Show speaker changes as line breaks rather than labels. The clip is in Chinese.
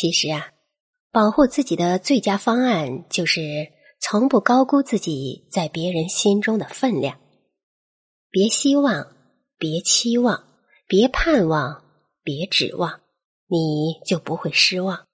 其实啊保护自己的最佳方案就是从不高估自己在别人心中的分量。别希望别期望别盼望别指望你就不会失望。